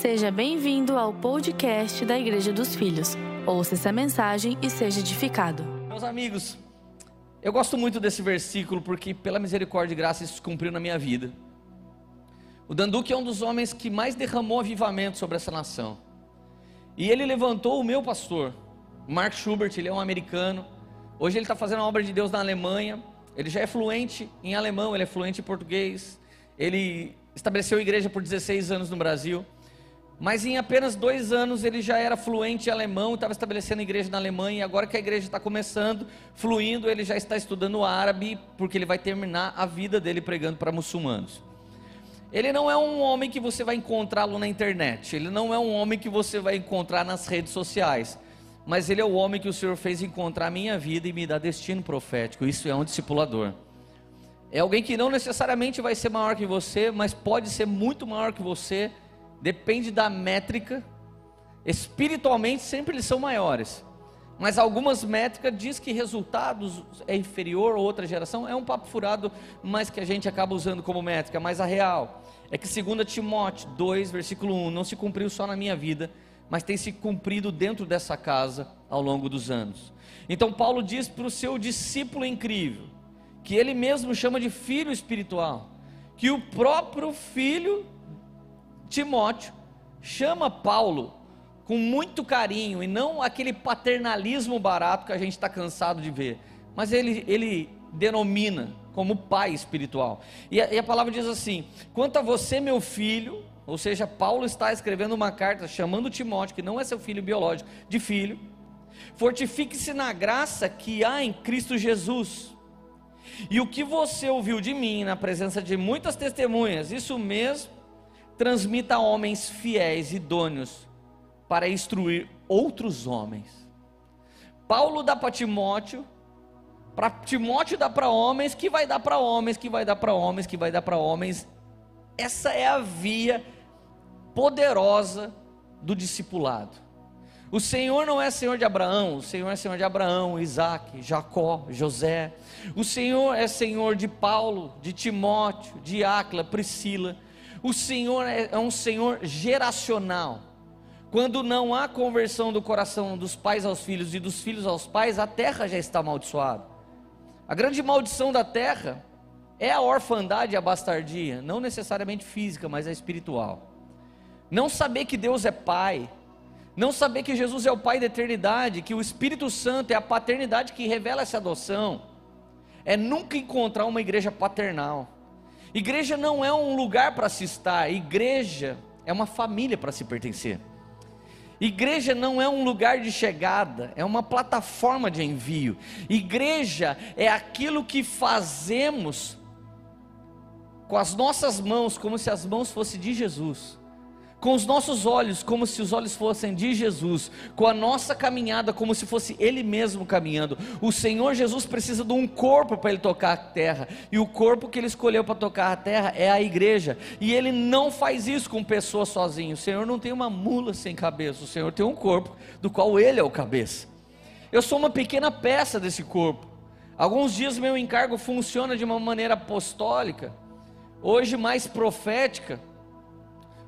Seja bem-vindo ao podcast da Igreja dos Filhos. Ouça essa mensagem e seja edificado. Meus amigos, eu gosto muito desse versículo porque, pela misericórdia e graça, isso se cumpriu na minha vida. O Danduque é um dos homens que mais derramou avivamento sobre essa nação. E ele levantou o meu pastor, Mark Schubert, ele é um americano. Hoje ele está fazendo a obra de Deus na Alemanha. Ele já é fluente em alemão, ele é fluente em português. Ele estabeleceu igreja por 16 anos no Brasil. Mas em apenas dois anos ele já era fluente em alemão, estava estabelecendo igreja na Alemanha, e agora que a igreja está começando, fluindo, ele já está estudando árabe, porque ele vai terminar a vida dele pregando para muçulmanos. Ele não é um homem que você vai encontrá-lo na internet, ele não é um homem que você vai encontrar nas redes sociais, mas ele é o homem que o Senhor fez encontrar a minha vida e me dar destino profético. Isso é um discipulador. É alguém que não necessariamente vai ser maior que você, mas pode ser muito maior que você depende da métrica. Espiritualmente sempre eles são maiores. Mas algumas métricas diz que resultados é inferior ou outra geração. É um papo furado, mas que a gente acaba usando como métrica. Mas a real é que 2 Timóteo 2, versículo 1, não se cumpriu só na minha vida, mas tem se cumprido dentro dessa casa ao longo dos anos. Então Paulo diz para o seu discípulo incrível, que ele mesmo chama de filho espiritual, que o próprio filho Timóteo chama Paulo com muito carinho e não aquele paternalismo barato que a gente está cansado de ver, mas ele, ele denomina como pai espiritual. E a, e a palavra diz assim: quanto a você, meu filho, ou seja, Paulo está escrevendo uma carta chamando Timóteo, que não é seu filho biológico, de filho, fortifique-se na graça que há em Cristo Jesus. E o que você ouviu de mim na presença de muitas testemunhas, isso mesmo transmita a homens fiéis, idôneos, para instruir outros homens. Paulo dá para Timóteo, para Timóteo dá para homens, que vai dar para homens, que vai dar para homens, que vai dar para homens. Essa é a via poderosa do discipulado. O Senhor não é Senhor de Abraão, o Senhor é Senhor de Abraão, Isaac, Jacó, José. O Senhor é Senhor de Paulo, de Timóteo, de Áquila, Priscila. O Senhor é, é um Senhor geracional. Quando não há conversão do coração dos pais aos filhos e dos filhos aos pais, a terra já está amaldiçoada. A grande maldição da terra é a orfandade e a bastardia, não necessariamente física, mas a espiritual. Não saber que Deus é Pai, não saber que Jesus é o Pai da eternidade, que o Espírito Santo é a paternidade que revela essa adoção, é nunca encontrar uma igreja paternal. Igreja não é um lugar para se estar, igreja é uma família para se pertencer. Igreja não é um lugar de chegada, é uma plataforma de envio. Igreja é aquilo que fazemos com as nossas mãos, como se as mãos fossem de Jesus com os nossos olhos, como se os olhos fossem de Jesus, com a nossa caminhada, como se fosse Ele mesmo caminhando. O Senhor Jesus precisa de um corpo para Ele tocar a terra, e o corpo que Ele escolheu para tocar a terra é a igreja, e Ele não faz isso com pessoas sozinho. O Senhor não tem uma mula sem cabeça, o Senhor tem um corpo do qual Ele é o cabeça. Eu sou uma pequena peça desse corpo. Alguns dias meu encargo funciona de uma maneira apostólica, hoje mais profética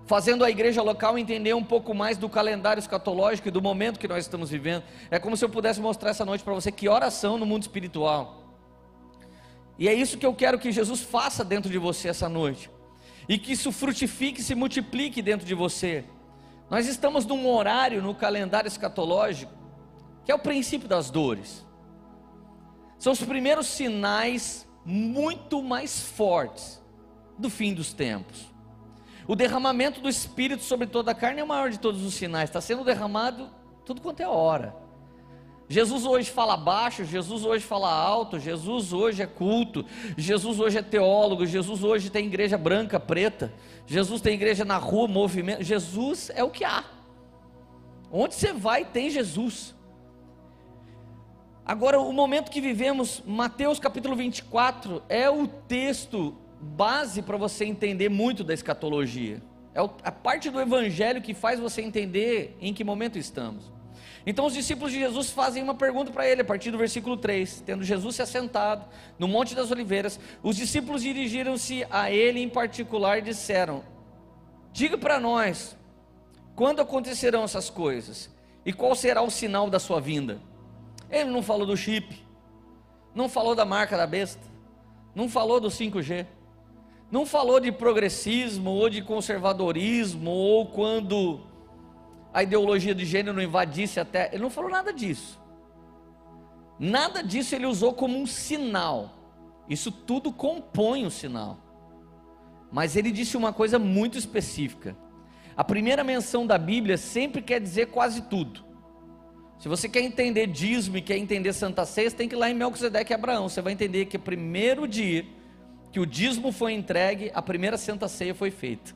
fazendo a igreja local entender um pouco mais do calendário escatológico e do momento que nós estamos vivendo. É como se eu pudesse mostrar essa noite para você que oração no mundo espiritual. E é isso que eu quero que Jesus faça dentro de você essa noite. E que isso frutifique e se multiplique dentro de você. Nós estamos num horário no calendário escatológico que é o princípio das dores. São os primeiros sinais muito mais fortes do fim dos tempos. O derramamento do Espírito sobre toda a carne é o maior de todos os sinais, está sendo derramado tudo quanto é hora. Jesus hoje fala baixo, Jesus hoje fala alto, Jesus hoje é culto, Jesus hoje é teólogo, Jesus hoje tem igreja branca, preta, Jesus tem igreja na rua, movimento, Jesus é o que há. Onde você vai tem Jesus. Agora, o momento que vivemos, Mateus capítulo 24, é o texto base para você entender muito da escatologia. É a parte do evangelho que faz você entender em que momento estamos. Então os discípulos de Jesus fazem uma pergunta para ele, a partir do versículo 3. Tendo Jesus se assentado no Monte das Oliveiras, os discípulos dirigiram-se a ele em particular e disseram: Diga para nós, Quando acontecerão essas coisas? E qual será o sinal da sua vinda? Ele não falou do chip, não falou da marca da besta, não falou do 5G, não falou de progressismo ou de conservadorismo ou quando a ideologia de gênero invadisse até. Ele não falou nada disso. Nada disso ele usou como um sinal. Isso tudo compõe o sinal. Mas ele disse uma coisa muito específica. A primeira menção da Bíblia sempre quer dizer quase tudo. Se você quer entender dízimo e quer entender Santa Ceia, tem que ir lá em Melquisedeque e Abraão. Você vai entender que o primeiro dia que o dízimo foi entregue, a primeira Santa Ceia foi feita.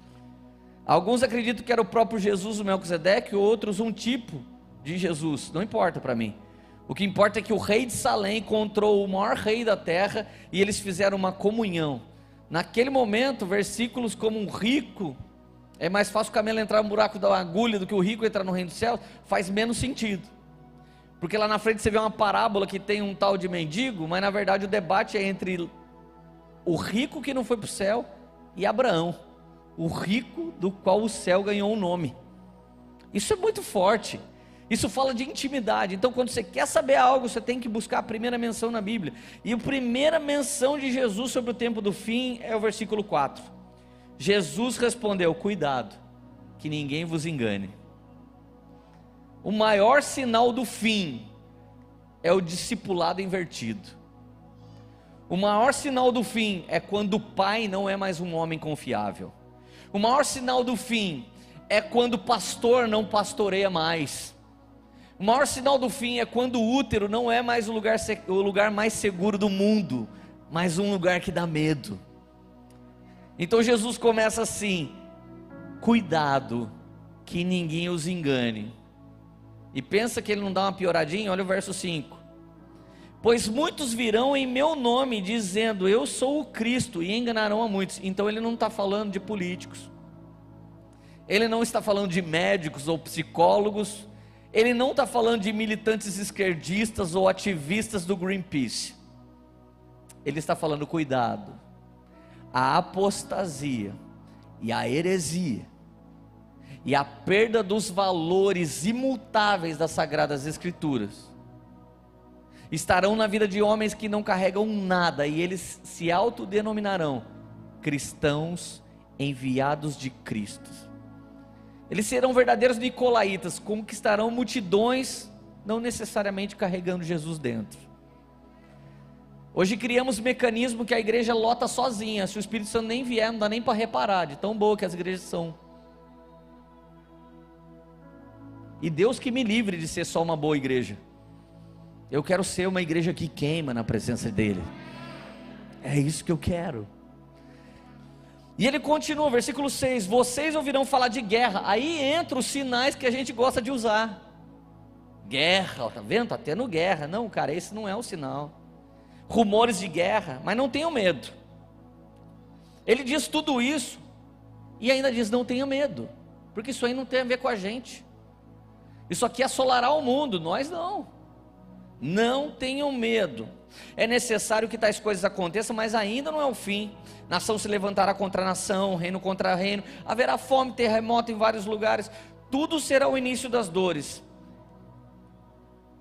Alguns acreditam que era o próprio Jesus, o Melquisedeque, outros um tipo de Jesus. Não importa para mim. O que importa é que o rei de Salém encontrou o maior rei da terra e eles fizeram uma comunhão. Naquele momento, versículos como um rico, é mais fácil o camelo entrar no buraco da agulha do que o rico entrar no reino do céu, faz menos sentido. Porque lá na frente você vê uma parábola que tem um tal de mendigo, mas na verdade o debate é entre o rico que não foi para o céu e Abraão, o rico do qual o céu ganhou um nome. Isso é muito forte. Isso fala de intimidade. Então, quando você quer saber algo, você tem que buscar a primeira menção na Bíblia. E a primeira menção de Jesus sobre o tempo do fim é o versículo 4. Jesus respondeu: Cuidado, que ninguém vos engane. O maior sinal do fim é o discipulado invertido. O maior sinal do fim é quando o pai não é mais um homem confiável. O maior sinal do fim é quando o pastor não pastoreia mais. O maior sinal do fim é quando o útero não é mais o lugar, o lugar mais seguro do mundo, mas um lugar que dá medo. Então Jesus começa assim: cuidado, que ninguém os engane. E pensa que ele não dá uma pioradinha? Olha o verso 5. Pois muitos virão em meu nome, dizendo: Eu sou o Cristo, e enganarão a muitos. Então ele não está falando de políticos, ele não está falando de médicos ou psicólogos, ele não está falando de militantes esquerdistas ou ativistas do Greenpeace. Ele está falando, cuidado, a apostasia e a heresia e a perda dos valores imutáveis das Sagradas Escrituras estarão na vida de homens que não carregam nada e eles se autodenominarão cristãos enviados de Cristo. Eles serão verdadeiros nicolaítas, conquistarão multidões, não necessariamente carregando Jesus dentro. Hoje criamos mecanismo que a igreja lota sozinha. Se o Espírito Santo nem vier, não dá nem para reparar, de tão boa que as igrejas são. E Deus que me livre de ser só uma boa igreja. Eu quero ser uma igreja que queima na presença dEle. É isso que eu quero. E ele continua, versículo 6: Vocês ouvirão falar de guerra. Aí entra os sinais que a gente gosta de usar. Guerra, tá vendo? Está tendo guerra. Não, cara, esse não é o sinal. Rumores de guerra, mas não tenham medo. Ele diz tudo isso e ainda diz: não tenha medo, porque isso aí não tem a ver com a gente. Isso aqui assolará o mundo, nós não. Não tenham medo. É necessário que tais coisas aconteçam, mas ainda não é o fim. Nação se levantará contra nação, reino contra reino. Haverá fome, terremoto em vários lugares. Tudo será o início das dores.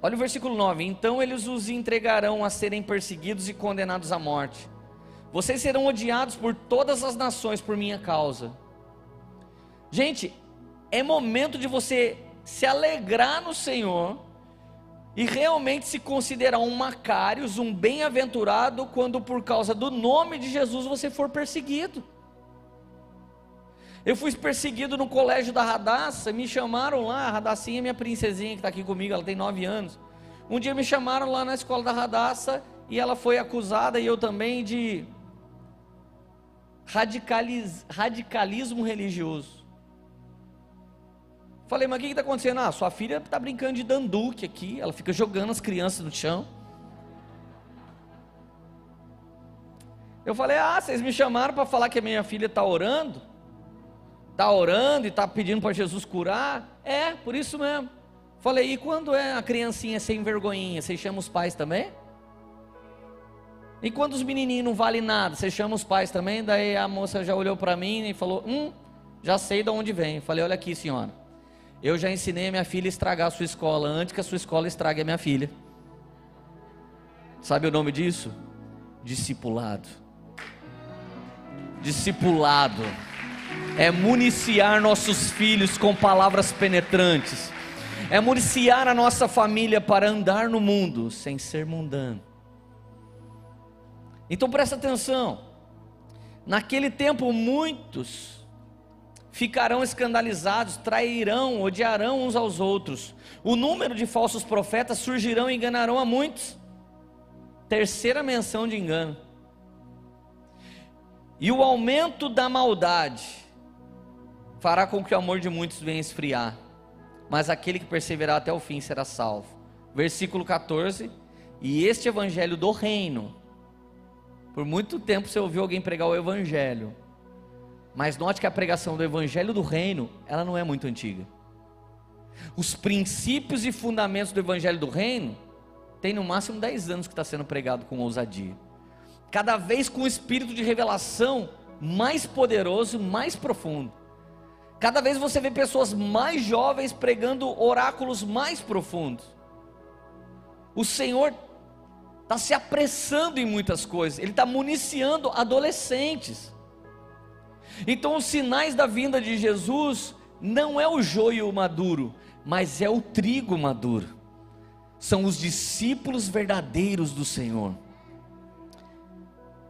Olha o versículo 9: Então eles os entregarão a serem perseguidos e condenados à morte. Vocês serão odiados por todas as nações por minha causa. Gente, é momento de você se alegrar no Senhor e realmente se considerar um Macários, um bem-aventurado, quando por causa do nome de Jesus você for perseguido. Eu fui perseguido no colégio da Radassa, me chamaram lá, a Radassinha é minha princesinha que está aqui comigo, ela tem nove anos. Um dia me chamaram lá na escola da Radassa e ela foi acusada, e eu também, de radicalismo religioso. Falei, mas o que está acontecendo? Ah, sua filha está brincando de danduque aqui, ela fica jogando as crianças no chão. Eu falei, ah, vocês me chamaram para falar que a minha filha está orando? Está orando e está pedindo para Jesus curar? É, por isso mesmo. Falei, e quando é a criancinha sem vergonhinha, vocês chamam os pais também? E quando os menininhos não valem nada, vocês chamam os pais também? Daí a moça já olhou para mim e falou, hum, já sei de onde vem. Falei, olha aqui senhora, Eu já ensinei a minha filha a estragar a sua escola antes que a sua escola estrague a minha filha. Sabe o nome disso? Discipulado. Discipulado é municiar nossos filhos com palavras penetrantes, é municiar a nossa família para andar no mundo sem ser mundano. Então presta atenção, naquele tempo muitos ficarão escandalizados, trairão, odiarão uns aos outros, o número de falsos profetas surgirão e enganarão a muitos. Terceira menção de engano. E o aumento da maldade fará com que o amor de muitos venha esfriar, mas aquele que perseverar até o fim será salvo. Versículo 14: E este evangelho do reino, por muito tempo você ouviu alguém pregar o evangelho, mas note que a pregação do evangelho do reino, ela não é muito antiga. Os princípios e fundamentos do evangelho do reino tem no máximo 10 anos que está sendo pregado com ousadia. Cada vez com um espírito de revelação mais poderoso, mais profundo. Cada vez você vê pessoas mais jovens pregando oráculos mais profundos. O Senhor está se apressando em muitas coisas, Ele está municiando adolescentes. Então, os sinais da vinda de Jesus não é o joio maduro, mas é o trigo maduro. São os discípulos verdadeiros do Senhor.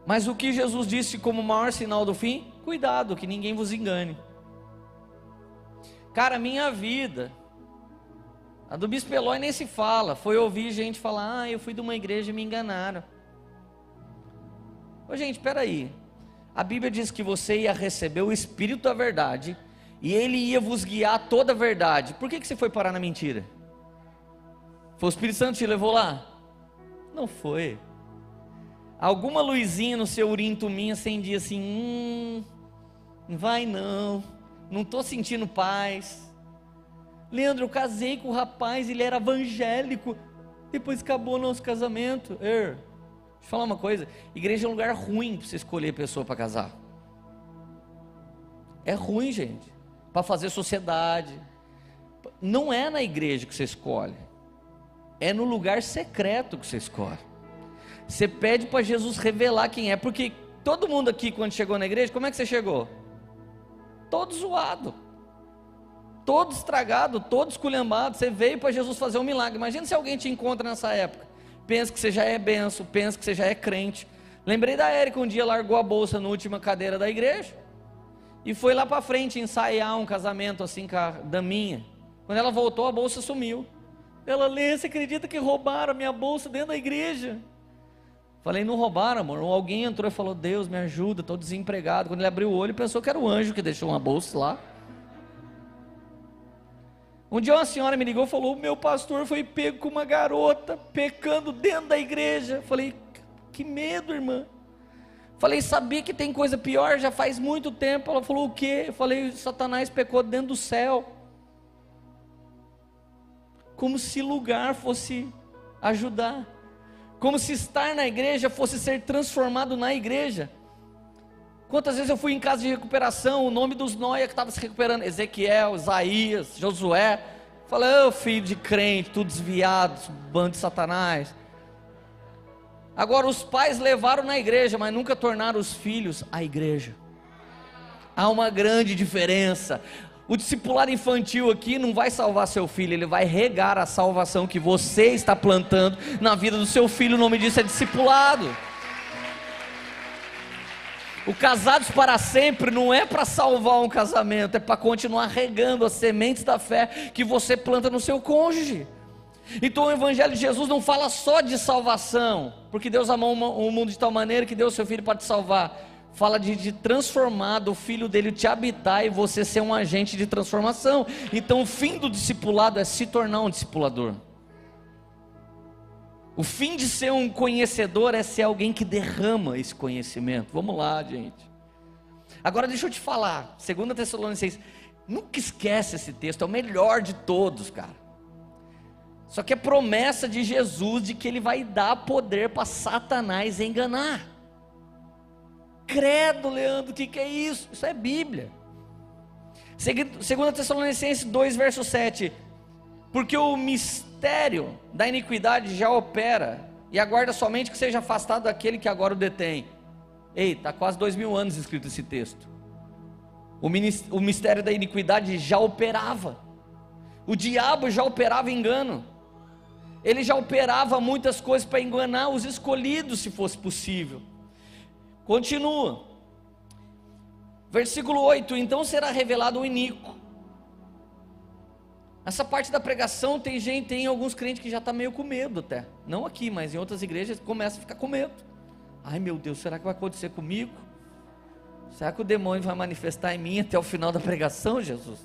Mas o que Jesus disse como maior sinal do fim? Cuidado, que ninguém vos engane. Cara, minha vida, a do Bispo Eloy nem se fala. Foi ouvir gente falar: Ah, eu fui de uma igreja e me enganaram. Ô, gente, peraí. A Bíblia diz que você ia receber o Espírito da verdade e ele ia vos guiar toda a verdade. Por que, que você foi parar na mentira? Foi o Espírito Santo que te levou lá? Não foi. Alguma luzinha no seu urim tumim acendia assim: Hum, vai não não estou sentindo paz. Leandro, eu casei com o rapaz, ele era evangélico, depois acabou o nosso casamento. Er, deixa eu falar uma coisa: igreja é um lugar ruim para você escolher pessoa para casar. É ruim, gente, para fazer sociedade. Não é na igreja que você escolhe, é no lugar secreto que você escolhe. Você pede para Jesus revelar quem é, porque todo mundo aqui, quando chegou na igreja, como é que você chegou? todo zoado, todo estragado, todo esculhambado. Você veio para Jesus fazer um milagre. Imagina se alguém te encontra nessa época. Pensa que você já é benção, pensa que você já é crente. Lembrei da Érica, um dia largou a bolsa na última cadeira da igreja e foi lá para frente ensaiar um casamento assim com a daminha. Quando ela voltou, a bolsa sumiu. Ela lê, você acredita que roubaram a minha bolsa dentro da igreja? Falei, não roubaram, amor. Alguém entrou e falou: Deus, me ajuda, estou desempregado. Quando ele abriu o olho, pensou que era o anjo que deixou uma bolsa lá. Um dia uma senhora me ligou e falou: Meu pastor foi pego com uma garota, pecando dentro da igreja. Falei: Que medo, irmã. Falei: Sabia que tem coisa pior? Já faz muito tempo. Ela falou: O quê? falei: Satanás pecou dentro do céu. Como se lugar fosse ajudar como se estar na igreja fosse ser transformado na igreja. Quantas vezes eu fui em casa de recuperação, o nome dos noia que estava se recuperando, Ezequiel, Isaías, Josué, falei, ô oh, filho de crente, tudo desviado, bando de satanás. Agora os pais levaram na igreja, mas nunca tornaram os filhos a igreja. Há uma grande diferença. O discipulado infantil aqui não vai salvar seu filho, ele vai regar a salvação que você está plantando na vida do seu filho. O nome disso é discipulado. O casados para sempre não é para salvar um casamento, é para continuar regando as sementes da fé que você planta no seu cônjuge. Então o Evangelho de Jesus não fala só de salvação, porque Deus amou o mundo de tal maneira que deu o seu filho para te salvar fala de, de transformar, do filho dele te habitar e você ser um agente de transformação. Então, o fim do discipulado é se tornar um discipulador. O fim de ser um conhecedor é ser alguém que derrama esse conhecimento. Vamos lá, gente. Agora deixa eu te falar, 2 Tessalonicenses, nunca esquece esse texto, é o melhor de todos, cara. Só que é promessa de Jesus de que ele vai dar poder para Satanás enganar. Credo, Leandro, o que, que é isso? Isso é Bíblia. Segunda Tessalonicenses 2, verso 7. Porque o mistério da iniquidade já opera, e aguarda somente que seja afastado daquele que agora o detém. Ei, está quase dois mil anos escrito esse texto. O mistério da iniquidade já operava. O diabo já operava engano. Ele já operava muitas coisas para enganar os escolhidos, se fosse possível. Continua. Versículo 8: Então será revelado o iníquo. Essa parte da pregação tem gente, tem alguns crentes que já está meio com medo até. Não aqui, mas em outras igrejas começa a ficar com medo. Ai meu Deus, será que vai acontecer comigo? Será que o demônio vai manifestar em mim até o final da pregação, Jesus?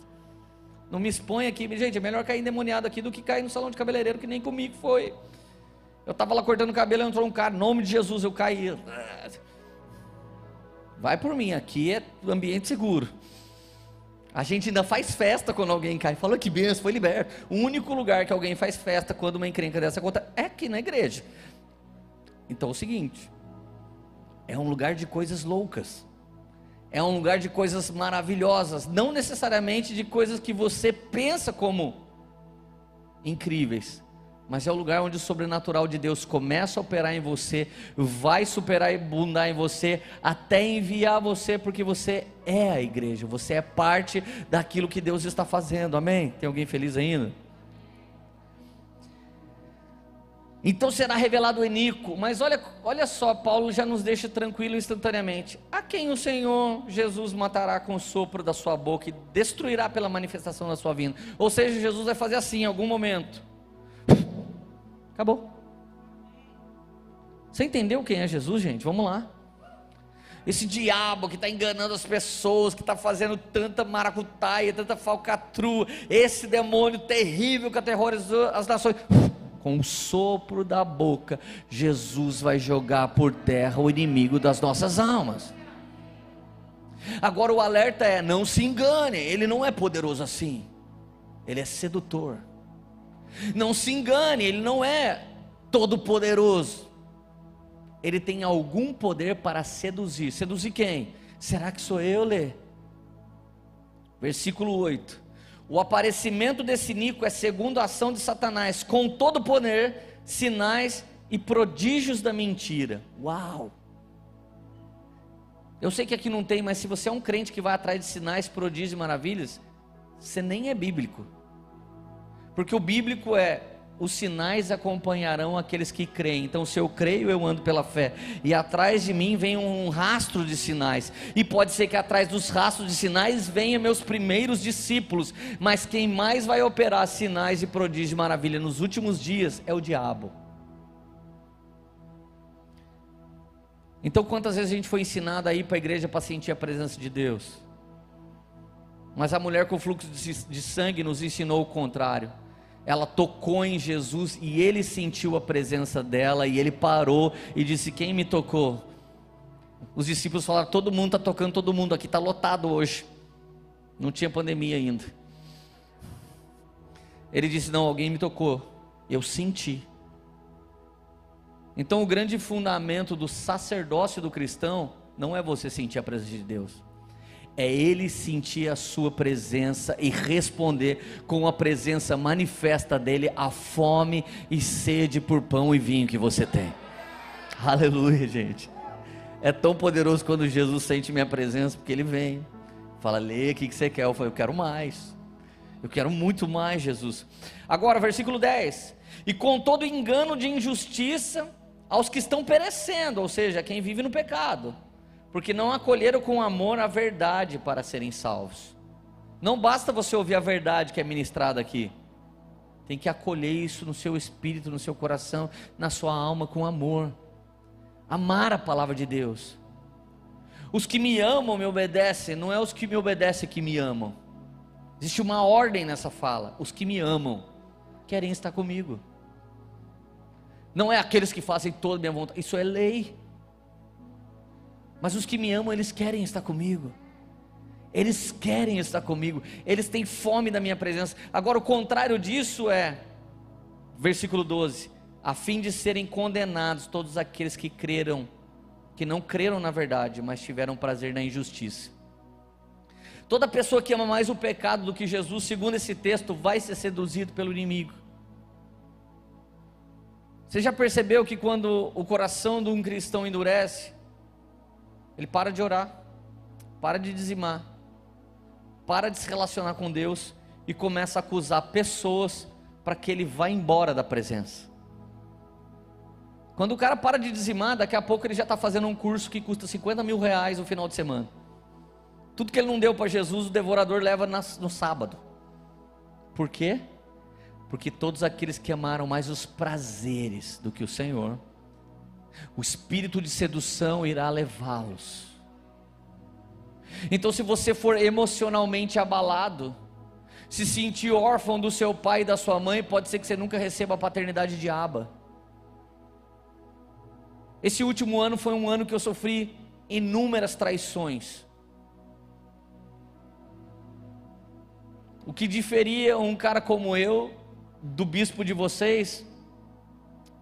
Não me expõe aqui, gente, é melhor cair endemoniado aqui do que cair no salão de cabeleireiro, que nem comigo foi. Eu estava lá cortando o cabelo, entrou um cara, nome de Jesus, eu caí. Vai por mim, aqui é ambiente seguro. A gente ainda faz festa quando alguém cai. Fala que benção, foi liberto. O único lugar que alguém faz festa quando uma encrenca dessa conta é aqui na igreja. Então é o seguinte: é um lugar de coisas loucas. É um lugar de coisas maravilhosas, não necessariamente de coisas que você pensa como incríveis, mas é o lugar onde o sobrenatural de Deus começa a operar em você, vai superar e bundar em você, até enviar você, porque você é a igreja, você é parte daquilo que Deus está fazendo, amém? Tem alguém feliz ainda? Então será revelado o Enico. Mas olha, olha só, Paulo já nos deixa tranquilo instantaneamente. A quem o Senhor Jesus matará com o sopro da sua boca e destruirá pela manifestação da sua vinda. Ou seja, Jesus vai fazer assim em algum momento. Acabou. Você entendeu quem é Jesus, gente? Vamos lá. Esse diabo que está enganando as pessoas, que está fazendo tanta maracutaia, tanta falcatrua, esse demônio terrível que aterrorizou as nações com o sopro da boca, Jesus vai jogar por terra o inimigo das nossas almas. Agora o alerta é: não se engane, ele não é poderoso assim, ele é sedutor. Não se engane, ele não é todo poderoso. Ele tem algum poder para seduzir. Seduzir quem? Será que sou eu, Lê? Versículo 8. O aparecimento desse Nico é segundo a ação de Satanás, com todo poder, sinais e prodígios da mentira. Uau! Eu sei que aqui não tem, mas se você é um crente que vai atrás de sinais, prodígios e maravilhas, você nem é bíblico. Porque o bíblico é os sinais acompanharão aqueles que creem. Então, se eu creio, eu ando pela fé. E atrás de mim vem um rastro de sinais. E pode ser que atrás dos rastros de sinais venham meus primeiros discípulos. Mas quem mais vai operar sinais e prodígios de maravilha nos últimos dias é o diabo. Então, quantas vezes a gente foi ensinado a ir para a igreja para sentir a presença de Deus? Mas a mulher com fluxo de sangue nos ensinou o contrário ela tocou em Jesus e ele sentiu a presença dela e ele parou e disse: Quem me tocou? Os discípulos falaram: Todo mundo está tocando, todo mundo aqui está lotado hoje. Não tinha pandemia ainda. Ele disse: Não, alguém me tocou. Eu senti. Então, o grande fundamento do sacerdócio do cristão não é você sentir a presença de Deus é ele sentir a sua presença e responder com a presença manifesta dele a fome e sede por pão e vinho que você tem. Aleluia, gente. É tão poderoso quando Jesus sente minha presença, porque ele vem. Fala, lê, o que, que você quer? Eu falo, eu quero mais. Eu quero muito mais, Jesus. Agora, versículo 10. E com todo engano de injustiça aos que estão perecendo, ou seja, quem vive no pecado porque não acolheram com amor a verdade para serem salvos. Não basta você ouvir a verdade que é ministrada aqui, tem que acolher isso no seu espírito, no seu coração, na sua alma com amor. Amar a palavra de Deus. Os que me amam me obedecem, não é os que me obedecem que me amam. Existe uma ordem nessa fala. Os que me amam querem estar comigo. Não é aqueles que fazem toda a minha vontade. Isso é lei. Mas os que me amam, eles querem estar comigo. Eles querem estar comigo. Eles têm fome da minha presença. Agora, o contrário disso é, versículo 12: a fim de serem condenados todos aqueles que creram, que não creram na verdade, mas tiveram prazer na injustiça. Toda pessoa que ama mais o pecado do que Jesus, segundo esse texto, vai ser seduzido pelo inimigo. Você já percebeu que quando o coração de um cristão endurece, ele para de orar, para de dizimar, para de se relacionar com Deus e começa a acusar pessoas para que ele vá embora da presença. Quando o cara para de dizimar, daqui a pouco ele já está fazendo um curso que custa 50 mil reais no final de semana. Tudo que ele não deu para Jesus, o devorador leva no sábado. Por quê? Porque todos aqueles que amaram mais os prazeres do que o Senhor, o espírito de sedução irá levá-los. Então, se você for emocionalmente abalado, se sentir órfão do seu pai e da sua mãe, pode ser que você nunca receba a paternidade de Aba. Esse último ano foi um ano que eu sofri inúmeras traições. O que diferia um cara como eu do bispo de vocês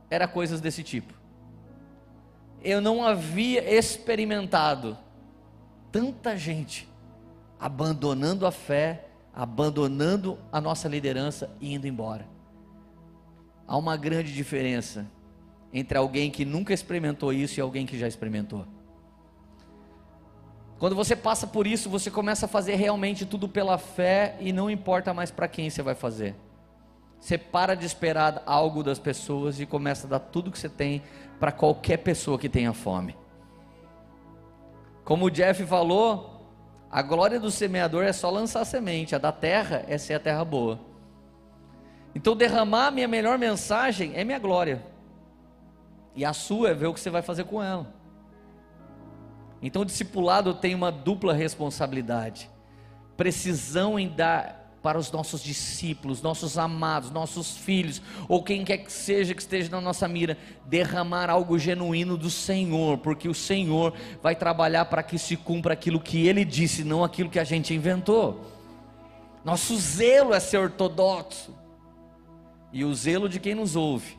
era coisas desse tipo. Eu não havia experimentado tanta gente abandonando a fé, abandonando a nossa liderança e indo embora. Há uma grande diferença entre alguém que nunca experimentou isso e alguém que já experimentou. Quando você passa por isso, você começa a fazer realmente tudo pela fé e não importa mais para quem você vai fazer. Você para de esperar algo das pessoas e começa a dar tudo que você tem para qualquer pessoa que tenha fome. Como o Jeff falou, a glória do semeador é só lançar semente, a da terra é ser a terra boa. Então derramar a minha melhor mensagem é minha glória. E a sua é ver o que você vai fazer com ela. Então o discipulado tem uma dupla responsabilidade. Precisão em dar para os nossos discípulos, nossos amados, nossos filhos, ou quem quer que seja que esteja na nossa mira, derramar algo genuíno do Senhor, porque o Senhor vai trabalhar para que se cumpra aquilo que Ele disse, não aquilo que a gente inventou. Nosso zelo é ser ortodoxo, e o zelo de quem nos ouve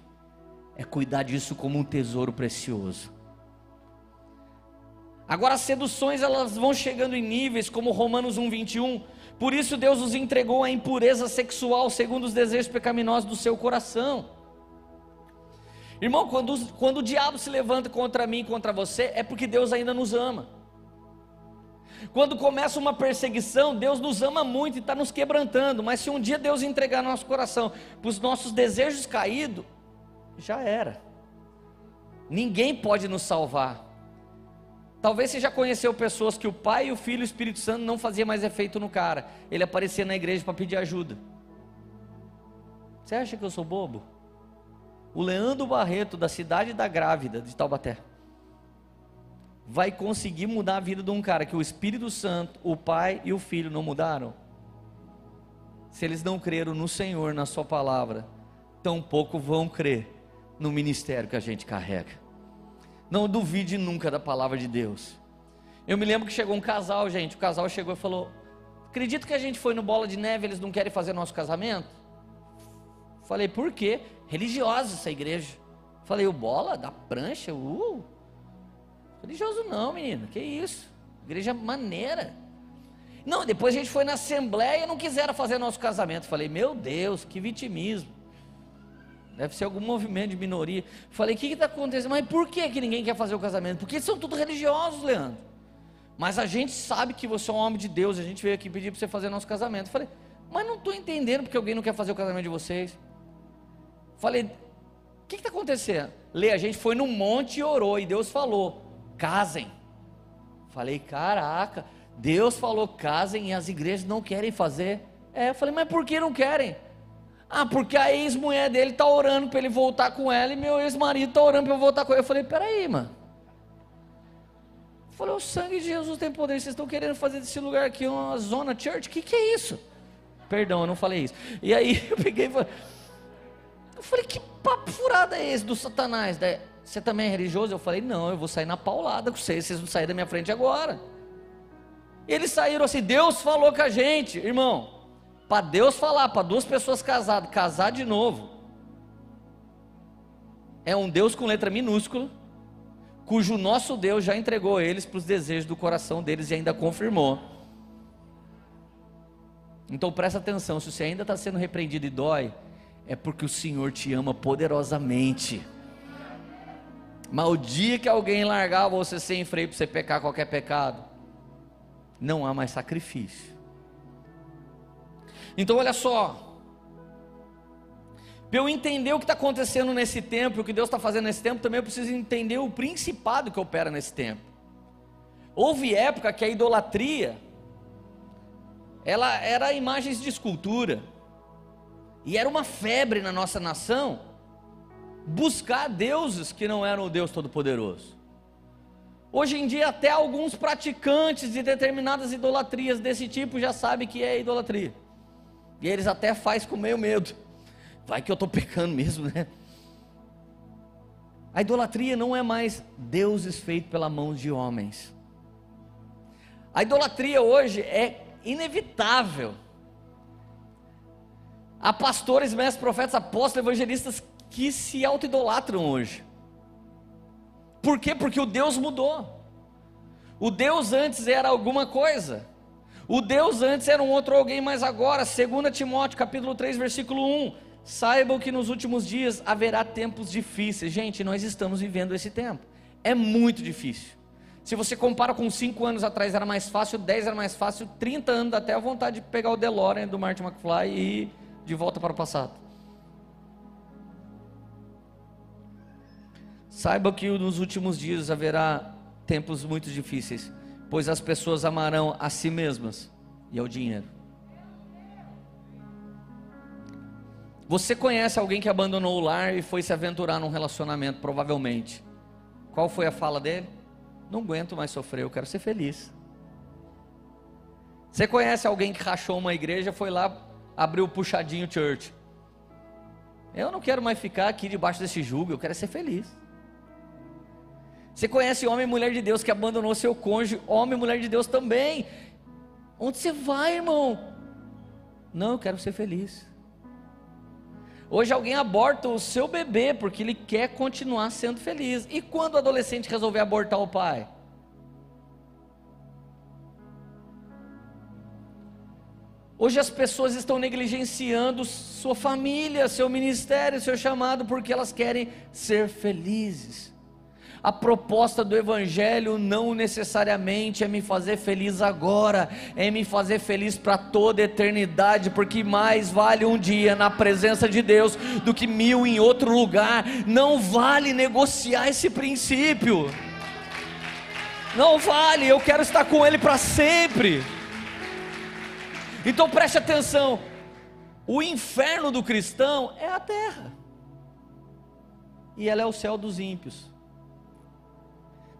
é cuidar disso como um tesouro precioso. Agora as seduções elas vão chegando em níveis como Romanos 1:21. Por isso Deus os entregou à impureza sexual segundo os desejos pecaminosos do seu coração. Irmão, quando, quando o diabo se levanta contra mim contra você, é porque Deus ainda nos ama. Quando começa uma perseguição, Deus nos ama muito e está nos quebrantando. Mas se um dia Deus entregar nosso coração para os nossos desejos caídos, já era. Ninguém pode nos salvar. Talvez você já conheceu pessoas que o Pai, o Filho e o Espírito Santo não fazia mais efeito no cara. Ele aparecia na igreja para pedir ajuda. Você acha que eu sou bobo? O Leandro Barreto, da cidade da grávida de Taubaté, vai conseguir mudar a vida de um cara que o Espírito Santo, o Pai e o Filho não mudaram? Se eles não creram no Senhor, na Sua palavra, tampouco vão crer no ministério que a gente carrega. Não duvide nunca da palavra de Deus. Eu me lembro que chegou um casal, gente. O casal chegou e falou: Acredito que a gente foi no Bola de Neve, eles não querem fazer nosso casamento? Falei, por quê? Religiosa essa igreja. Falei, o bola da prancha? Uh! Religioso não, menino, que isso? Igreja maneira. Não, depois a gente foi na assembleia e não quiseram fazer nosso casamento. Falei, meu Deus, que vitimismo. Deve ser algum movimento de minoria. Falei, o que está acontecendo? Mas por que, que ninguém quer fazer o casamento? Porque são tudo religiosos, Leandro. Mas a gente sabe que você é um homem de Deus. A gente veio aqui pedir para você fazer nosso casamento. Falei, mas não estou entendendo porque alguém não quer fazer o casamento de vocês. Falei, o que está acontecendo? Lê, a gente foi num monte e orou. E Deus falou: casem. Falei, caraca, Deus falou casem e as igrejas não querem fazer. É, eu falei, mas por que não querem? Ah, porque a ex-mulher dele está orando para ele voltar com ela e meu ex-marido está orando para eu voltar com ele. Eu falei, peraí, mano. Eu falei, o sangue de Jesus tem poder. Vocês estão querendo fazer desse lugar aqui uma zona church? O que, que é isso? Perdão, eu não falei isso. E aí eu peguei e falei, eu falei, que papo furado é esse do Satanás? Você também é religioso? Eu falei, não, eu vou sair na paulada com vocês, vocês vão sair da minha frente agora. Eles saíram assim, Deus falou com a gente, irmão. Para Deus falar para duas pessoas casadas, casar de novo, é um Deus com letra minúscula, cujo nosso Deus já entregou eles para os desejos do coração deles e ainda confirmou. Então presta atenção: se você ainda está sendo repreendido e dói, é porque o Senhor te ama poderosamente. Mas o dia que alguém largar você sem freio para você pecar qualquer pecado, não há mais sacrifício. Então olha só, para eu entender o que está acontecendo nesse tempo, o que Deus está fazendo nesse tempo, também eu preciso entender o principado que opera nesse tempo. Houve época que a idolatria, ela era imagens de escultura, e era uma febre na nossa nação, buscar deuses que não eram o Deus Todo-Poderoso. Hoje em dia, até alguns praticantes de determinadas idolatrias desse tipo já sabem que é idolatria, e eles até faz com meio medo vai que eu estou pecando mesmo, né? A idolatria não é mais deuses feitos pela mão de homens. A idolatria hoje é inevitável. Há pastores, mestres, profetas, apóstolos, evangelistas que se auto-idolatram hoje. Por quê? Porque o Deus mudou. O Deus antes era alguma coisa. O Deus antes era um outro alguém, mas agora, 2 Timóteo capítulo 3, versículo 1, Saibam que nos últimos dias haverá tempos difíceis. Gente, nós estamos vivendo esse tempo. É muito difícil. Se você compara com 5 anos atrás era mais fácil, 10 era mais fácil, 30 anos até a vontade de pegar o DeLorean do Martin McFly e ir de volta para o passado. Saiba que nos últimos dias haverá tempos muito difíceis, pois as pessoas amarão a si mesmas e ao dinheiro. Você conhece alguém que abandonou o lar e foi se aventurar num relacionamento, provavelmente. Qual foi a fala dele? Não aguento mais sofrer, eu quero ser feliz. Você conhece alguém que rachou uma igreja, foi lá, abriu o puxadinho church. Eu não quero mais ficar aqui debaixo desse jugo, eu quero ser feliz. Você conhece homem e mulher de Deus que abandonou seu cônjuge, homem e mulher de Deus também. Onde você vai, irmão? Não, eu quero ser feliz. Hoje alguém aborta o seu bebê porque ele quer continuar sendo feliz. E quando o adolescente resolver abortar o pai? Hoje as pessoas estão negligenciando sua família, seu ministério, seu chamado, porque elas querem ser felizes. A proposta do Evangelho não necessariamente é me fazer feliz agora, é me fazer feliz para toda a eternidade, porque mais vale um dia na presença de Deus do que mil em outro lugar. Não vale negociar esse princípio. Não vale, eu quero estar com Ele para sempre. Então preste atenção: o inferno do cristão é a terra, e ela é o céu dos ímpios.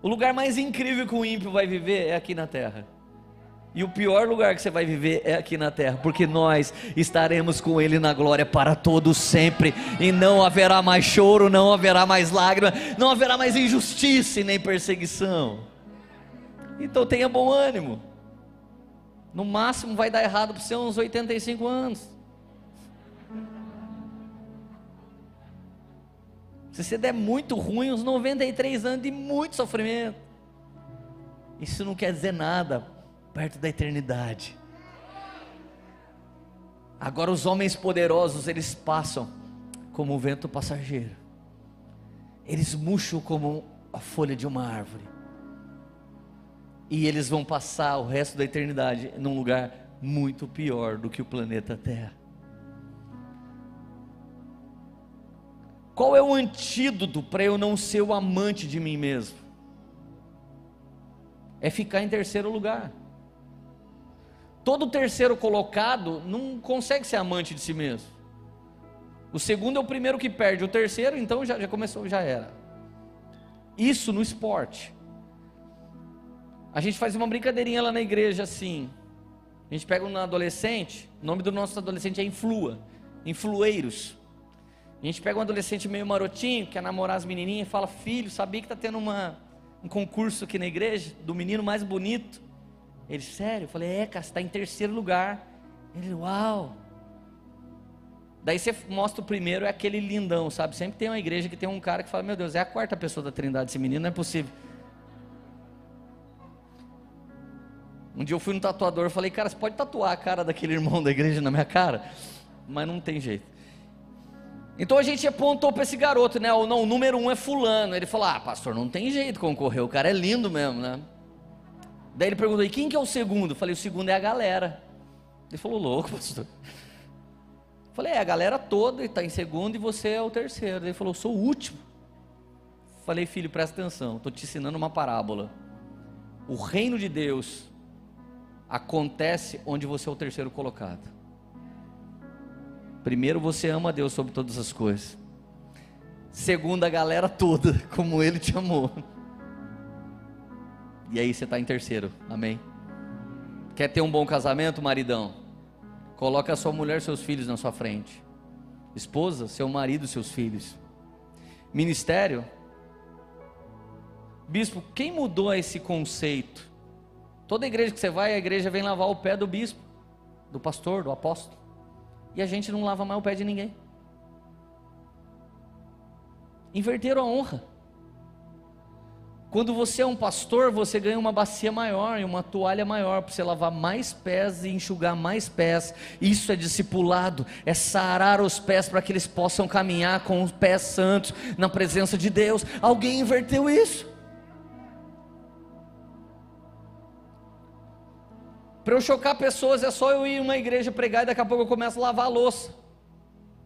O lugar mais incrível que o ímpio vai viver é aqui na terra. E o pior lugar que você vai viver é aqui na terra, porque nós estaremos com Ele na glória para todos sempre, e não haverá mais choro, não haverá mais lágrima, não haverá mais injustiça e nem perseguição. Então tenha bom ânimo. No máximo vai dar errado para você uns 85 anos. Se você der muito ruim, uns 93 anos de muito sofrimento. Isso não quer dizer nada perto da eternidade. Agora os homens poderosos, eles passam como o vento passageiro. Eles murcham como a folha de uma árvore. E eles vão passar o resto da eternidade num lugar muito pior do que o planeta Terra. Qual é o antídoto para eu não ser o amante de mim mesmo? É ficar em terceiro lugar. Todo terceiro colocado não consegue ser amante de si mesmo. O segundo é o primeiro que perde, o terceiro, então já, já começou, já era. Isso no esporte. A gente faz uma brincadeirinha lá na igreja assim. A gente pega um adolescente, o nome do nosso adolescente é Influa, Influeiros. A gente pega um adolescente meio marotinho, quer namorar as menininhas, e fala: Filho, sabia que está tendo uma, um concurso aqui na igreja do menino mais bonito? Ele, sério? Eu falei: É, cara, você está em terceiro lugar. Ele, uau. Daí você mostra o primeiro, é aquele lindão, sabe? Sempre tem uma igreja que tem um cara que fala: Meu Deus, é a quarta pessoa da trindade esse menino, não é possível. Um dia eu fui no tatuador e falei, cara, você pode tatuar a cara daquele irmão da igreja na minha cara? Mas não tem jeito. Então a gente apontou para esse garoto, né? O, não, o número um é fulano. Ele falou: Ah, pastor, não tem jeito concorrer, o cara é lindo mesmo, né? Daí ele perguntou: E quem que é o segundo? Eu falei: O segundo é a galera. Ele falou: Louco, pastor. Eu falei: É, a galera toda está em segundo e você é o terceiro. Ele falou: Sou o último. Eu falei: Filho, presta atenção, estou te ensinando uma parábola. O reino de Deus acontece onde você é o terceiro colocado. Primeiro, você ama a Deus sobre todas as coisas. Segundo, a galera toda, como Ele te amou. E aí você está em terceiro, amém? Quer ter um bom casamento, maridão? Coloca a sua mulher e seus filhos na sua frente. Esposa, seu marido seus filhos. Ministério. Bispo, quem mudou esse conceito? Toda igreja que você vai, a igreja vem lavar o pé do bispo, do pastor, do apóstolo e a gente não lava mais o pé de ninguém. Inverteram a honra. Quando você é um pastor, você ganha uma bacia maior e uma toalha maior para você lavar mais pés e enxugar mais pés. Isso é discipulado, é sarar os pés para que eles possam caminhar com os pés santos na presença de Deus. Alguém inverteu isso. Para eu chocar pessoas é só eu ir em uma igreja pregar e daqui a pouco eu começo a lavar a louça.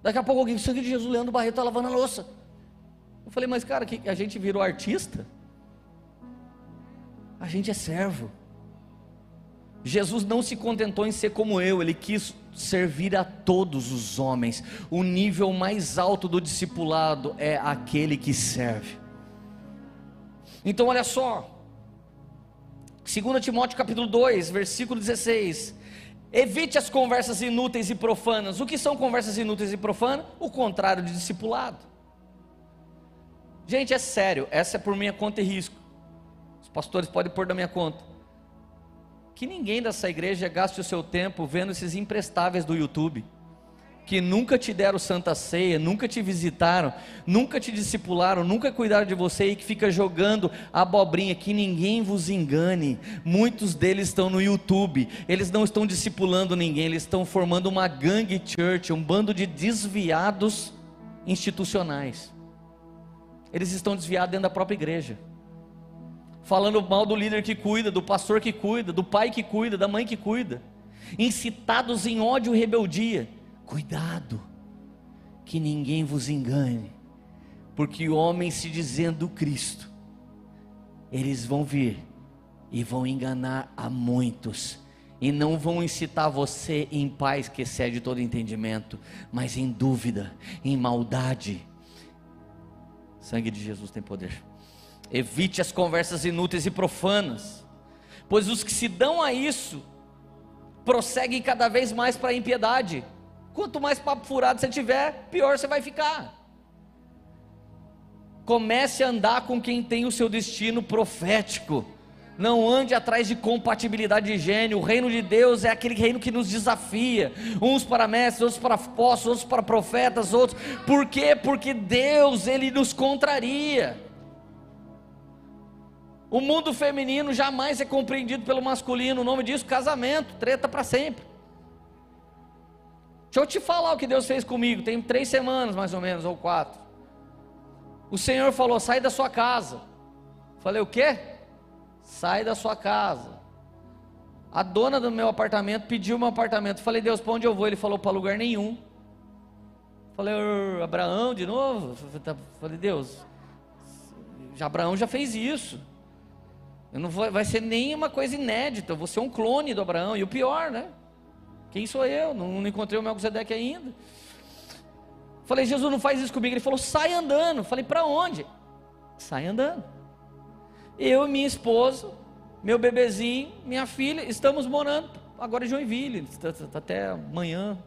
Daqui a pouco alguém, sangue de Jesus, Leandro Barreto está lavando a louça. Eu falei, mas cara, que a gente virou artista? A gente é servo. Jesus não se contentou em ser como eu, ele quis servir a todos os homens. O nível mais alto do discipulado é aquele que serve. Então, olha só, 2 Timóteo capítulo 2, versículo 16. Evite as conversas inúteis e profanas. O que são conversas inúteis e profanas? O contrário de discipulado. Gente, é sério, essa é por minha conta e risco. Os pastores podem pôr da minha conta. Que ninguém dessa igreja gaste o seu tempo vendo esses imprestáveis do YouTube que nunca te deram santa ceia, nunca te visitaram, nunca te discipularam, nunca cuidaram de você e que fica jogando abobrinha, que ninguém vos engane. Muitos deles estão no YouTube, eles não estão discipulando ninguém, eles estão formando uma gangue church, um bando de desviados institucionais. Eles estão desviados dentro da própria igreja. Falando mal do líder que cuida, do pastor que cuida, do pai que cuida, da mãe que cuida. Incitados em ódio e rebeldia Cuidado, que ninguém vos engane, porque homens se dizendo Cristo, eles vão vir e vão enganar a muitos, e não vão incitar você em paz que excede todo entendimento, mas em dúvida, em maldade. Sangue de Jesus tem poder. Evite as conversas inúteis e profanas, pois os que se dão a isso prosseguem cada vez mais para a impiedade. Quanto mais papo furado você tiver, pior você vai ficar. Comece a andar com quem tem o seu destino profético. Não ande atrás de compatibilidade de gênio. O reino de Deus é aquele reino que nos desafia. Uns para mestres, outros para apóstolos, outros para profetas, outros. Por quê? Porque Deus, ele nos contraria. O mundo feminino jamais é compreendido pelo masculino. O nome disso, casamento, treta para sempre. Deixa eu te falar o que Deus fez comigo. Tem três semanas mais ou menos, ou quatro. O Senhor falou: sai da sua casa. Falei: o quê? Sai da sua casa. A dona do meu apartamento pediu meu apartamento. Falei: Deus, para onde eu vou? Ele falou: para lugar nenhum. Falei: Abraão de novo? Falei: Deus, Abraão já fez isso. Eu não vou, vai ser nenhuma coisa inédita. Eu vou ser um clone do Abraão. E o pior, né? Quem sou eu? Não, não encontrei o Melquisedeque ainda. Falei, Jesus, não faz isso comigo. Ele falou, sai andando. Falei, para onde? Sai andando. Eu minha esposa, meu bebezinho, minha filha, estamos morando agora em Joinville, tá, tá, tá até amanhã.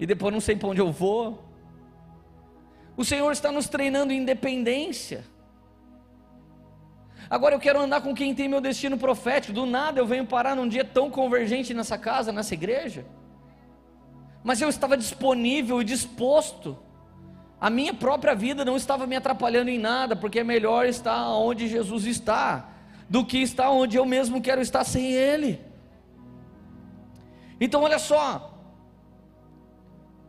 E depois não sei para onde eu vou. O Senhor está nos treinando em independência. Agora eu quero andar com quem tem meu destino profético. Do nada eu venho parar num dia tão convergente nessa casa, nessa igreja. Mas eu estava disponível e disposto. A minha própria vida não estava me atrapalhando em nada, porque é melhor estar onde Jesus está do que estar onde eu mesmo quero estar sem Ele. Então, olha só,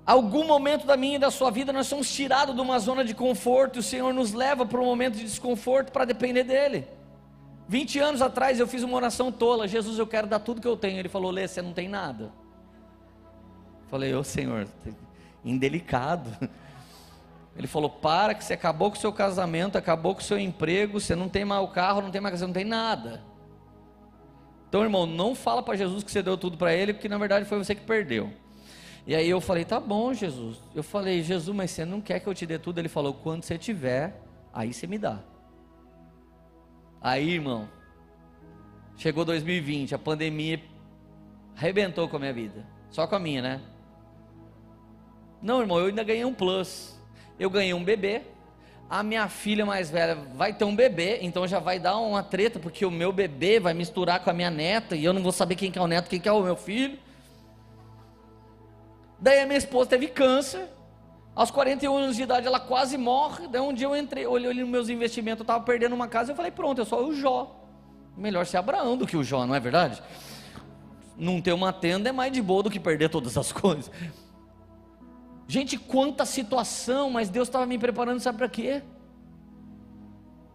algum momento da minha e da sua vida nós somos tirados de uma zona de conforto e o Senhor nos leva para um momento de desconforto para depender dEle. 20 anos atrás eu fiz uma oração tola, Jesus, eu quero dar tudo que eu tenho. Ele falou, Lê, você não tem nada. Falei, ô oh, Senhor, indelicado. Ele falou: para que você acabou com o seu casamento, acabou com o seu emprego, você não tem mais o carro, não tem mais você não tem nada. Então, irmão, não fala para Jesus que você deu tudo para ele, porque na verdade foi você que perdeu. E aí eu falei: tá bom, Jesus. Eu falei: Jesus, mas você não quer que eu te dê tudo? Ele falou: quando você tiver, aí você me dá. Aí, irmão, chegou 2020, a pandemia arrebentou com a minha vida. Só com a minha, né? Não, irmão, eu ainda ganhei um plus eu ganhei um bebê. A minha filha mais velha vai ter um bebê, então já vai dar uma treta, porque o meu bebê vai misturar com a minha neta e eu não vou saber quem que é o neto, quem que é o meu filho. Daí a minha esposa teve câncer. Aos 41 anos de idade ela quase morre. Daí um dia eu entrei, olhei nos meus investimentos, eu estava perdendo uma casa, eu falei, pronto, eu sou o Jó. Melhor ser Abraão do que o Jó, não é verdade? Não ter uma tenda é mais de boa do que perder todas as coisas. Gente, quanta situação, mas Deus estava me preparando, sabe para quê?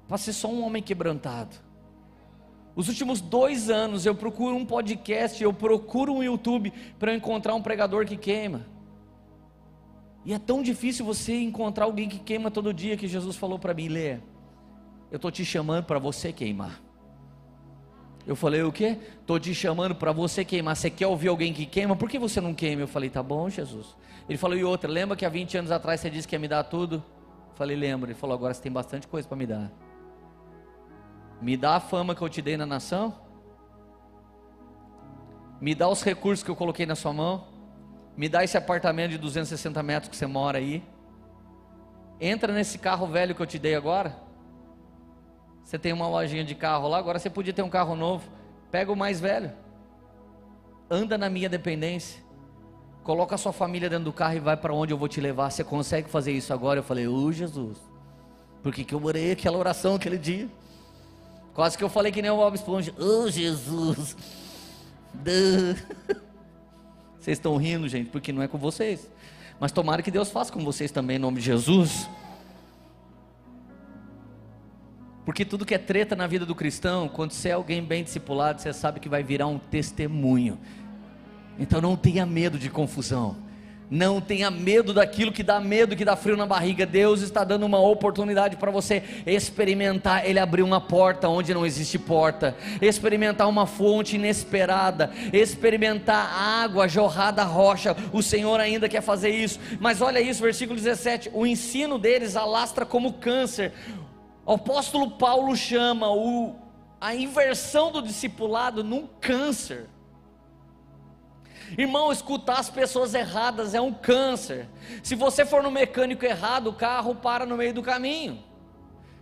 Para ser só um homem quebrantado. Os últimos dois anos eu procuro um podcast, eu procuro um YouTube para encontrar um pregador que queima. E é tão difícil você encontrar alguém que queima todo dia que Jesus falou para mim, Lê, eu estou te chamando para você queimar. Eu falei, o quê? Estou te chamando para você queimar. Você quer ouvir alguém que queima? Por que você não queima? Eu falei, tá bom, Jesus. Ele falou, e outra, lembra que há 20 anos atrás você disse que ia me dar tudo? Eu falei, lembro. Ele falou, agora você tem bastante coisa para me dar. Me dá a fama que eu te dei na nação? Me dá os recursos que eu coloquei na sua mão? Me dá esse apartamento de 260 metros que você mora aí? Entra nesse carro velho que eu te dei agora? Você tem uma lojinha de carro lá, agora você podia ter um carro novo. Pega o mais velho. Anda na minha dependência. Coloca a sua família dentro do carro e vai para onde eu vou te levar. Você consegue fazer isso agora? Eu falei, ô oh, Jesus. Por que, que eu orei aquela oração aquele dia? Quase que eu falei que nem o Bob Esponja. Oh, Jesus. Vocês estão rindo, gente, porque não é com vocês. Mas tomara que Deus faça com vocês também, em nome de Jesus. Porque tudo que é treta na vida do cristão, quando você é alguém bem discipulado, você sabe que vai virar um testemunho. Então não tenha medo de confusão. Não tenha medo daquilo que dá medo, que dá frio na barriga. Deus está dando uma oportunidade para você experimentar. Ele abriu uma porta onde não existe porta, experimentar uma fonte inesperada, experimentar água jorrada rocha. O Senhor ainda quer fazer isso. Mas olha isso, versículo 17: o ensino deles alastra como câncer. O apóstolo Paulo chama o, a inversão do discipulado num câncer. Irmão, escutar as pessoas erradas é um câncer. Se você for no mecânico errado, o carro para no meio do caminho.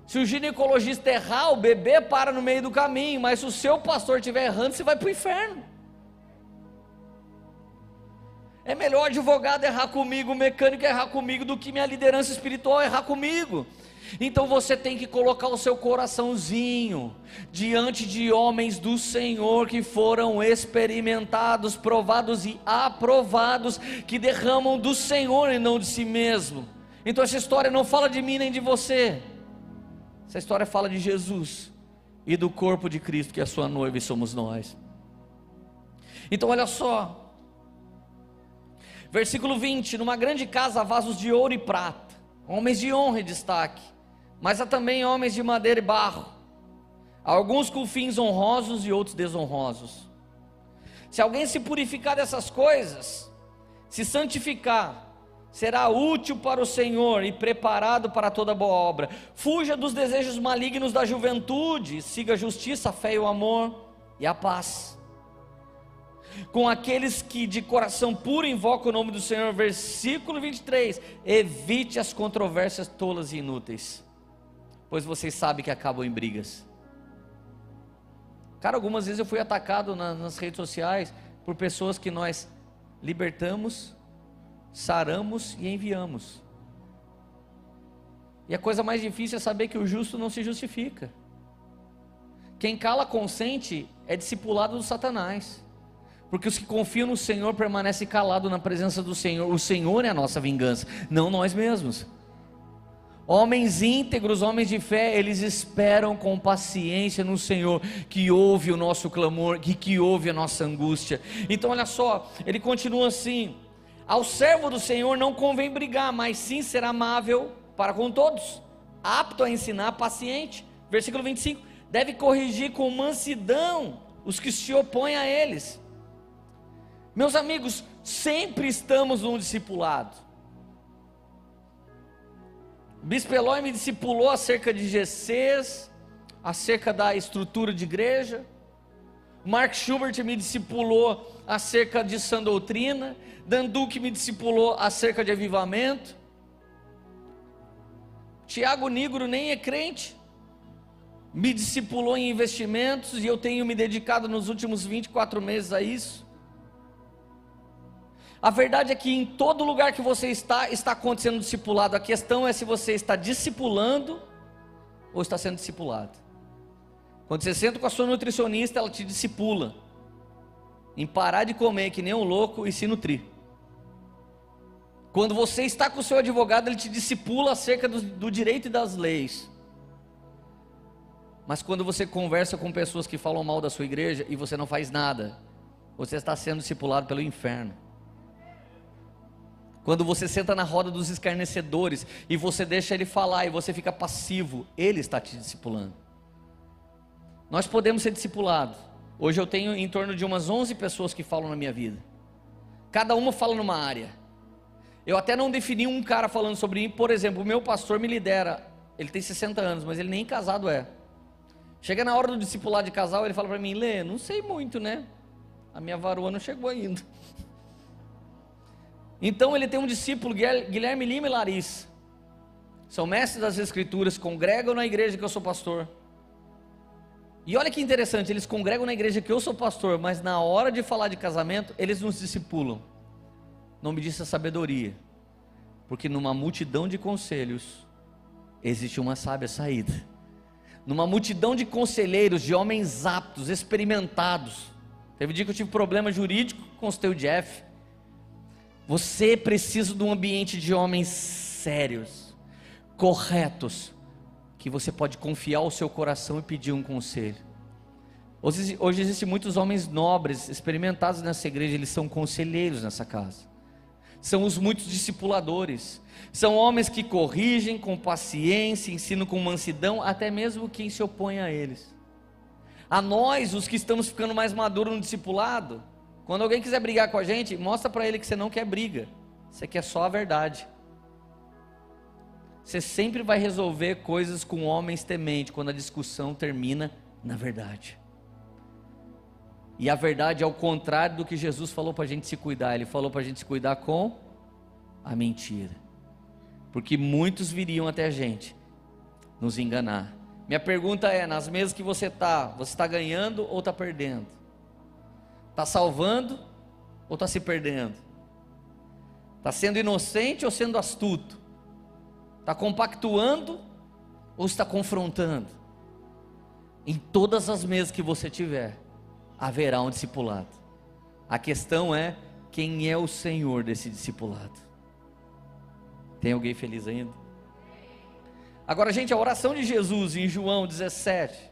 Se o ginecologista errar, o bebê para no meio do caminho. Mas se o seu pastor estiver errando, você vai para o inferno. É melhor o advogado errar comigo, o mecânico errar comigo, do que minha liderança espiritual errar comigo. Então você tem que colocar o seu coraçãozinho diante de homens do Senhor que foram experimentados, provados e aprovados, que derramam do Senhor e não de si mesmo. Então essa história não fala de mim nem de você. Essa história fala de Jesus e do corpo de Cristo, que é a sua noiva e somos nós. Então olha só. Versículo 20: Numa grande casa vasos de ouro e prata, homens de honra e destaque mas há também homens de madeira e barro, alguns com fins honrosos e outros desonrosos. Se alguém se purificar dessas coisas, se santificar, será útil para o Senhor e preparado para toda boa obra. Fuja dos desejos malignos da juventude, siga a justiça, a fé e o amor e a paz. Com aqueles que de coração puro invocam o nome do Senhor, versículo 23. Evite as controvérsias tolas e inúteis pois vocês sabem que acabam em brigas. Cara, algumas vezes eu fui atacado na, nas redes sociais por pessoas que nós libertamos, saramos e enviamos. E a coisa mais difícil é saber que o justo não se justifica. Quem cala consente é discipulado do Satanás. Porque os que confiam no Senhor permanecem calados na presença do Senhor. O Senhor é a nossa vingança, não nós mesmos. Homens íntegros, homens de fé, eles esperam com paciência no Senhor, que ouve o nosso clamor, que, que ouve a nossa angústia. Então, olha só, ele continua assim: ao servo do Senhor não convém brigar, mas sim ser amável para com todos, apto a ensinar, paciente. Versículo 25: deve corrigir com mansidão os que se opõem a eles. Meus amigos, sempre estamos num discipulado. Bispo Eloy me discipulou acerca de GCs, acerca da estrutura de igreja. Mark Schubert me discipulou acerca de sã doutrina. Dan Duque me discipulou acerca de avivamento. Tiago Nigro nem é crente. Me discipulou em investimentos e eu tenho me dedicado nos últimos 24 meses a isso. A verdade é que em todo lugar que você está, está acontecendo discipulado. A questão é se você está discipulando ou está sendo discipulado. Quando você senta com a sua nutricionista, ela te discipula em parar de comer que nem um louco e se nutrir. Quando você está com o seu advogado, ele te discipula acerca do, do direito e das leis. Mas quando você conversa com pessoas que falam mal da sua igreja e você não faz nada, você está sendo discipulado pelo inferno. Quando você senta na roda dos escarnecedores e você deixa ele falar e você fica passivo, ele está te discipulando. Nós podemos ser discipulados. Hoje eu tenho em torno de umas 11 pessoas que falam na minha vida. Cada uma fala numa área. Eu até não defini um cara falando sobre mim. Por exemplo, o meu pastor me lidera. Ele tem 60 anos, mas ele nem casado é. Chega na hora do discipulado de casal, ele fala para mim: Lê, não sei muito, né? A minha varoa não chegou ainda. Então ele tem um discípulo, Guilherme Lima e Larissa. São mestres das escrituras, congregam na igreja que eu sou pastor. E olha que interessante, eles congregam na igreja que eu sou pastor, mas na hora de falar de casamento, eles nos discipulam. O nome disso é sabedoria. Porque numa multidão de conselhos, existe uma sábia saída. Numa multidão de conselheiros, de homens aptos, experimentados. Teve dia que eu tive problema jurídico com o Jeff. Você precisa de um ambiente de homens sérios, corretos, que você pode confiar o seu coração e pedir um conselho. Hoje, hoje existem muitos homens nobres, experimentados nessa igreja, eles são conselheiros nessa casa. São os muitos discipuladores. São homens que corrigem com paciência, ensinam com mansidão, até mesmo quem se opõe a eles. A nós, os que estamos ficando mais maduros no discipulado, quando alguém quiser brigar com a gente, mostra para ele que você não quer briga. Você quer só a verdade. Você sempre vai resolver coisas com homens tementes quando a discussão termina na verdade. E a verdade é o contrário do que Jesus falou para a gente se cuidar. Ele falou para a gente se cuidar com a mentira. Porque muitos viriam até a gente nos enganar. Minha pergunta é: nas mesas que você está, você está ganhando ou está perdendo? Está salvando ou está se perdendo? Está sendo inocente ou sendo astuto? Está compactuando ou está confrontando? Em todas as mesas que você tiver, haverá um discipulado. A questão é quem é o Senhor desse discipulado. Tem alguém feliz ainda? Agora, gente, a oração de Jesus em João 17,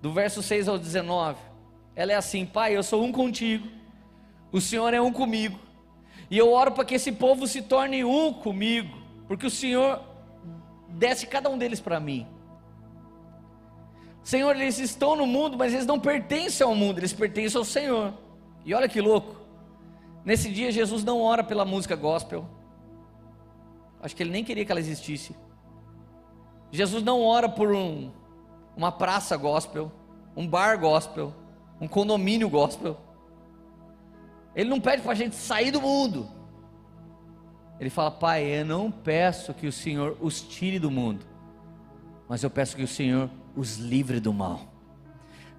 do verso 6 ao 19, ela é assim: Pai, eu sou um contigo, o Senhor é um comigo, e eu oro para que esse povo se torne um comigo, porque o Senhor desce cada um deles para mim. Senhor, eles estão no mundo, mas eles não pertencem ao mundo, eles pertencem ao Senhor. E olha que louco. Nesse dia Jesus não ora pela música gospel. Acho que ele nem queria que ela existisse. Jesus não ora por um, uma praça gospel, um bar gospel um condomínio gospel. Ele não pede para a gente sair do mundo. Ele fala, Pai, eu não peço que o Senhor os tire do mundo, mas eu peço que o Senhor os livre do mal.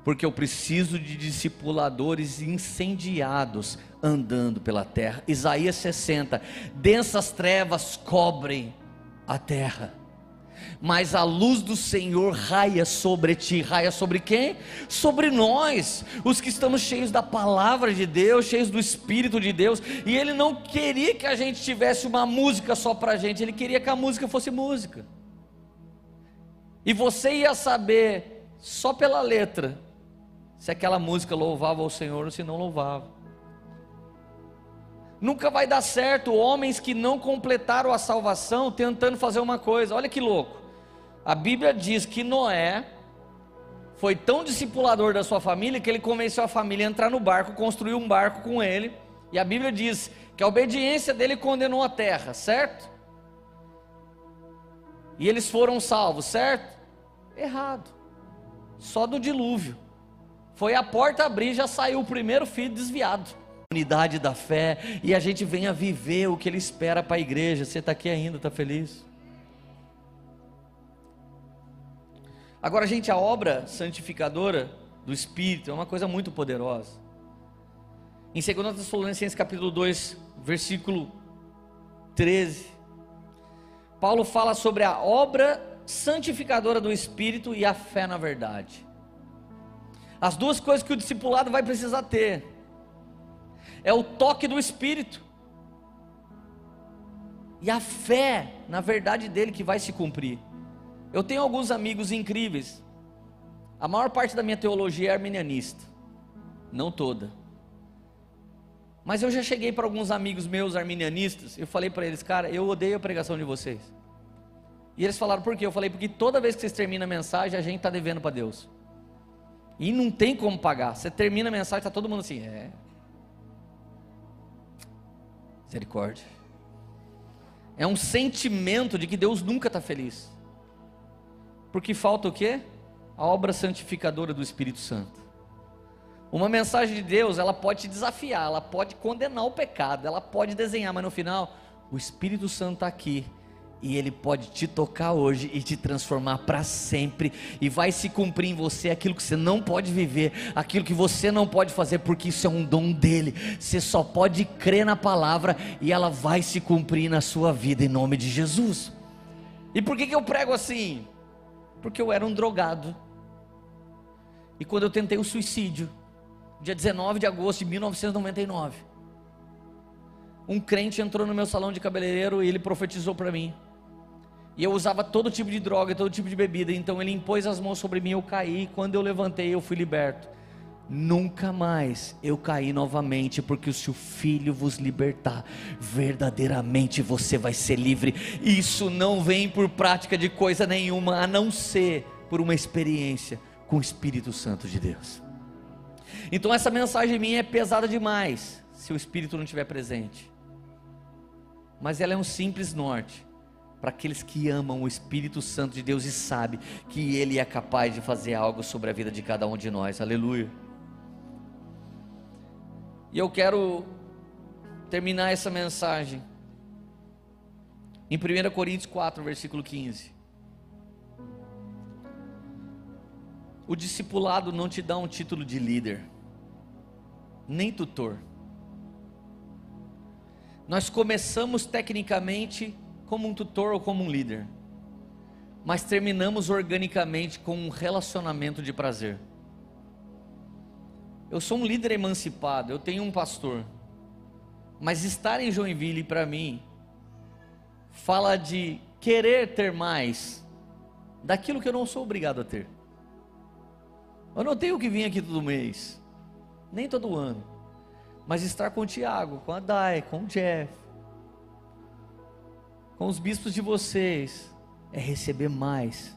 Porque eu preciso de discipuladores incendiados andando pela terra. Isaías 60: densas trevas cobrem a terra mas a luz do Senhor raia sobre ti. Raia sobre quem? Sobre nós, os que estamos cheios da palavra de Deus, cheios do Espírito de Deus. E Ele não queria que a gente tivesse uma música só para a gente, Ele queria que a música fosse música. E você ia saber, só pela letra, se aquela música louvava o Senhor ou se não louvava. Nunca vai dar certo homens que não completaram a salvação tentando fazer uma coisa. Olha que louco. A Bíblia diz que Noé foi tão discipulador da sua família que ele convenceu a família a entrar no barco, construir um barco com ele. E a Bíblia diz que a obediência dele condenou a terra, certo? E eles foram salvos, certo? Errado. Só do dilúvio. Foi a porta abrir, já saiu o primeiro filho desviado. Unidade da fé, e a gente vem a viver o que ele espera para a igreja. Você está aqui ainda, está feliz? Agora, gente, a obra santificadora do Espírito é uma coisa muito poderosa. Em 2 Tessalonicenses capítulo 2, versículo 13, Paulo fala sobre a obra santificadora do Espírito e a fé na verdade. As duas coisas que o discipulado vai precisar ter é o toque do Espírito e a fé na verdade dele que vai se cumprir. Eu tenho alguns amigos incríveis. A maior parte da minha teologia é arminianista, não toda. Mas eu já cheguei para alguns amigos meus arminianistas, eu falei para eles, cara, eu odeio a pregação de vocês. E eles falaram, por quê? Eu falei, porque toda vez que vocês terminam a mensagem, a gente está devendo para Deus. E não tem como pagar. Você termina a mensagem, está todo mundo assim, é. Misericórdia. É um sentimento de que Deus nunca está feliz. Porque falta o quê? A obra santificadora do Espírito Santo. Uma mensagem de Deus, ela pode te desafiar, ela pode condenar o pecado, ela pode desenhar, mas no final, o Espírito Santo está aqui e ele pode te tocar hoje e te transformar para sempre, e vai se cumprir em você aquilo que você não pode viver, aquilo que você não pode fazer, porque isso é um dom dele. Você só pode crer na palavra e ela vai se cumprir na sua vida em nome de Jesus. E por que, que eu prego assim? Porque eu era um drogado. E quando eu tentei o suicídio, dia 19 de agosto de 1999, um crente entrou no meu salão de cabeleireiro e ele profetizou para mim. E eu usava todo tipo de droga, todo tipo de bebida. Então ele impôs as mãos sobre mim, eu caí. Quando eu levantei, eu fui liberto. Nunca mais eu caí novamente, porque se o Filho vos libertar, verdadeiramente você vai ser livre. Isso não vem por prática de coisa nenhuma, a não ser por uma experiência com o Espírito Santo de Deus. Então essa mensagem minha é pesada demais, se o Espírito não estiver presente. Mas ela é um simples norte para aqueles que amam o Espírito Santo de Deus e sabem que Ele é capaz de fazer algo sobre a vida de cada um de nós. Aleluia. E eu quero terminar essa mensagem em 1 Coríntios 4, versículo 15. O discipulado não te dá um título de líder, nem tutor. Nós começamos tecnicamente como um tutor ou como um líder, mas terminamos organicamente com um relacionamento de prazer. Eu sou um líder emancipado, eu tenho um pastor. Mas estar em Joinville para mim fala de querer ter mais daquilo que eu não sou obrigado a ter. Eu não tenho que vir aqui todo mês, nem todo ano, mas estar com o Tiago, com a Dai, com o Jeff, com os bispos de vocês, é receber mais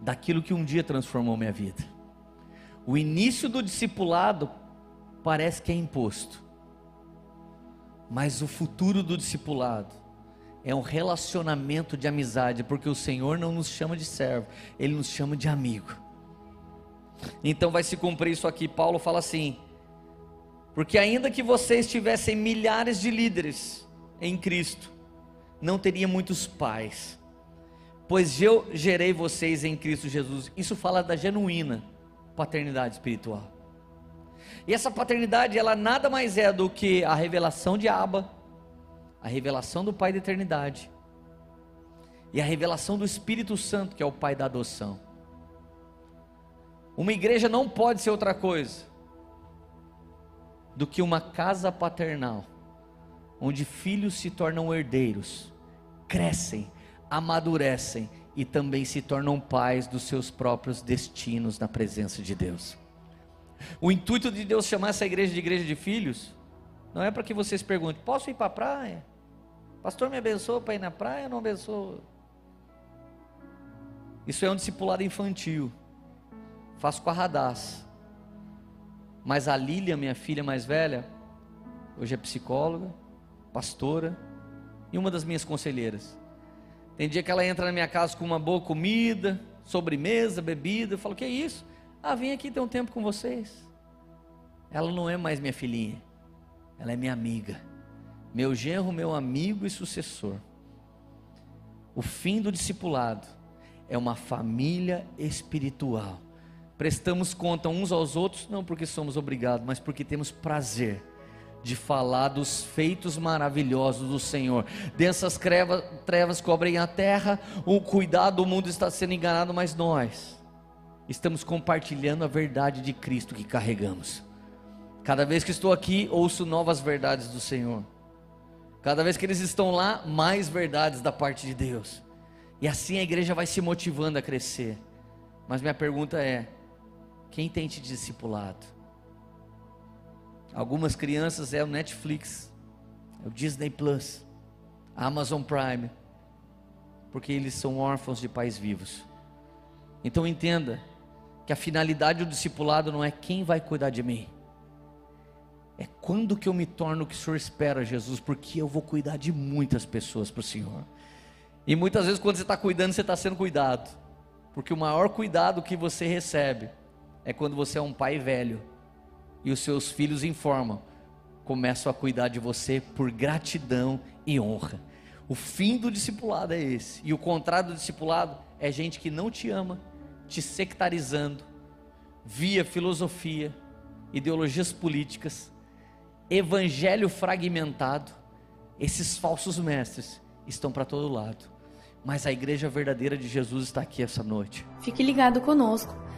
daquilo que um dia transformou minha vida. O início do discipulado parece que é imposto, mas o futuro do discipulado é um relacionamento de amizade, porque o Senhor não nos chama de servo, Ele nos chama de amigo. Então vai se cumprir isso aqui. Paulo fala assim: porque ainda que vocês tivessem milhares de líderes em Cristo, não teria muitos pais, pois eu gerei vocês em Cristo Jesus. Isso fala da genuína paternidade espiritual. E essa paternidade, ela nada mais é do que a revelação de Abba, a revelação do Pai da eternidade. e a revelação do Espírito Santo, que é o Pai da adoção. Uma igreja não pode ser outra coisa do que uma casa paternal, onde filhos se tornam herdeiros, crescem, amadurecem e também se tornam pais dos seus próprios destinos na presença de Deus. O intuito de Deus chamar essa igreja de igreja de filhos não é para que vocês perguntem: posso ir para a praia? Pastor, me abençoa para ir na praia ou não abençoa? Isso é um discipulado infantil. Faço com a Radaz. Mas a Lília, minha filha mais velha, hoje é psicóloga, pastora e uma das minhas conselheiras. Tem dia que ela entra na minha casa com uma boa comida, sobremesa, bebida. Eu falo: Que é isso? Ah, vim aqui ter um tempo com vocês. Ela não é mais minha filhinha, ela é minha amiga, meu genro, meu amigo e sucessor. O fim do discipulado é uma família espiritual. Prestamos conta uns aos outros, não porque somos obrigados, mas porque temos prazer de falar dos feitos maravilhosos do Senhor. Dessas trevas, trevas cobrem a terra, o cuidado, o mundo está sendo enganado, mas nós estamos compartilhando a verdade de Cristo que carregamos. Cada vez que estou aqui, ouço novas verdades do Senhor. Cada vez que eles estão lá, mais verdades da parte de Deus. E assim a igreja vai se motivando a crescer. Mas minha pergunta é: quem tem te discipulado? Algumas crianças é o Netflix, é o Disney Plus, a Amazon Prime, porque eles são órfãos de pais vivos. Então entenda que a finalidade do discipulado não é quem vai cuidar de mim. É quando que eu me torno o que o Senhor espera, Jesus, porque eu vou cuidar de muitas pessoas para o Senhor. E muitas vezes, quando você está cuidando, você está sendo cuidado. Porque o maior cuidado que você recebe é quando você é um pai velho e os seus filhos informam, começam a cuidar de você por gratidão e honra. O fim do discipulado é esse. E o contrário do discipulado é gente que não te ama, te sectarizando, via filosofia, ideologias políticas, evangelho fragmentado. Esses falsos mestres estão para todo lado mas a igreja verdadeira de Jesus está aqui essa noite. Fique ligado conosco.